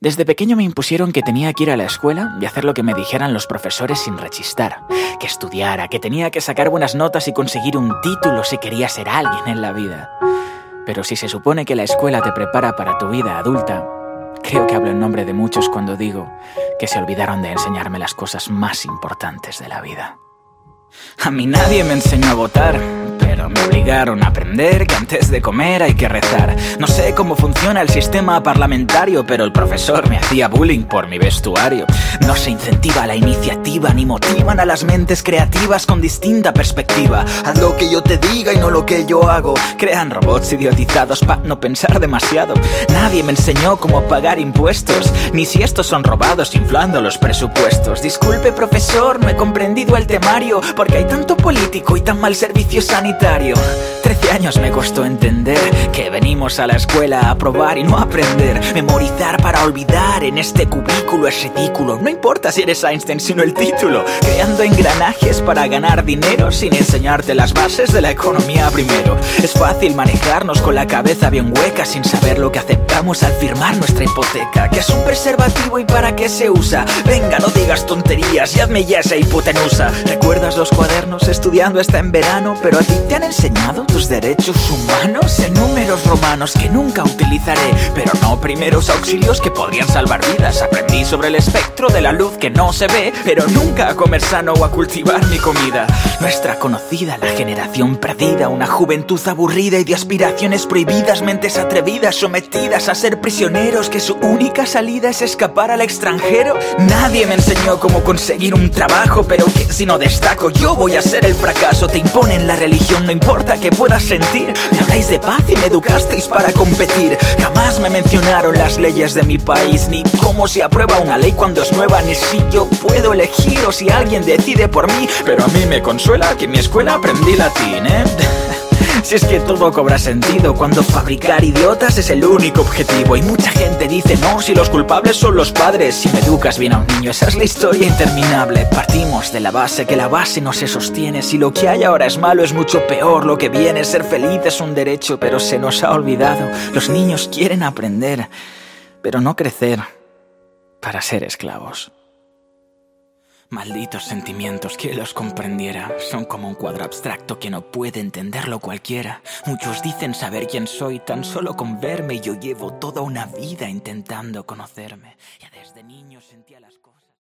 Desde pequeño me impusieron que tenía que ir a la escuela y hacer lo que me dijeran los profesores sin rechistar, que estudiara, que tenía que sacar buenas notas y conseguir un título si quería ser alguien en la vida. Pero si se supone que la escuela te prepara para tu vida adulta, creo que hablo en nombre de muchos cuando digo que se olvidaron de enseñarme las cosas más importantes de la vida. A mí nadie me enseñó a votar, me obligaron a aprender que antes de comer hay que rezar. No sé cómo funciona el sistema parlamentario, pero el profesor me hacía bullying por mi vestuario. No se incentiva la iniciativa ni motivan a las mentes creativas con distinta perspectiva. Haz lo que yo te diga y no lo que yo hago. Crean robots idiotizados para no pensar demasiado. Nadie me enseñó cómo pagar impuestos, ni si estos son robados inflando los presupuestos. Disculpe profesor, no he comprendido el temario, porque hay tanto político y tan mal servicio sanitario. Trece años me costó entender que venimos a la escuela a probar y no a aprender. Memorizar para olvidar en este cubículo es ridículo. No importa si eres Einstein, sino el título. Creando engranajes para ganar dinero sin enseñarte las bases de la economía primero. Es fácil manejarnos con la cabeza bien hueca sin saber lo que aceptamos al firmar nuestra hipoteca. Que es un preservativo y para qué se usa. Venga, no digas tonterías y hazme ya esa hipotenusa. ¿Recuerdas los cuadernos estudiando está en verano? Pero a ti te han enseñado tus derechos humanos en números romanos que nunca utilizaré, pero no primeros auxilios que podrían salvar vidas. Aprendí sobre el espectro de la luz que no se ve, pero nunca a comer sano o a cultivar mi comida. Nuestra conocida, la generación perdida, una juventud aburrida y de aspiraciones prohibidas, mentes atrevidas, sometidas a ser prisioneros, que su única salida es escapar al extranjero. Nadie me enseñó cómo conseguir un trabajo, pero que si no destaco yo voy a ser el fracaso. Te imponen la religión, no importa que puedas sentir. Me habláis de paz y me educasteis para competir. Jamás me mencionaron las leyes de mi país, ni cómo se aprueba una ley cuando es nueva, ni si yo puedo elegir o si alguien decide por mí. Pero a mí me consuela que en mi escuela aprendí latín, ¿eh? Si es que todo cobra sentido cuando fabricar idiotas es el único objetivo. Y mucha gente dice no, si los culpables son los padres. Si me educas bien a un niño, esa es la historia interminable. Partimos de la base, que la base no se sostiene. Si lo que hay ahora es malo, es mucho peor. Lo que viene Ser feliz es un derecho, pero se nos ha olvidado. Los niños quieren aprender, pero no crecer para ser esclavos Malditos sentimientos que los comprendiera son como un cuadro abstracto que no puede entenderlo cualquiera. Muchos dicen saber quién soy tan solo con verme yo llevo toda una vida intentando conocerme. Ya desde niño sentía las cosas.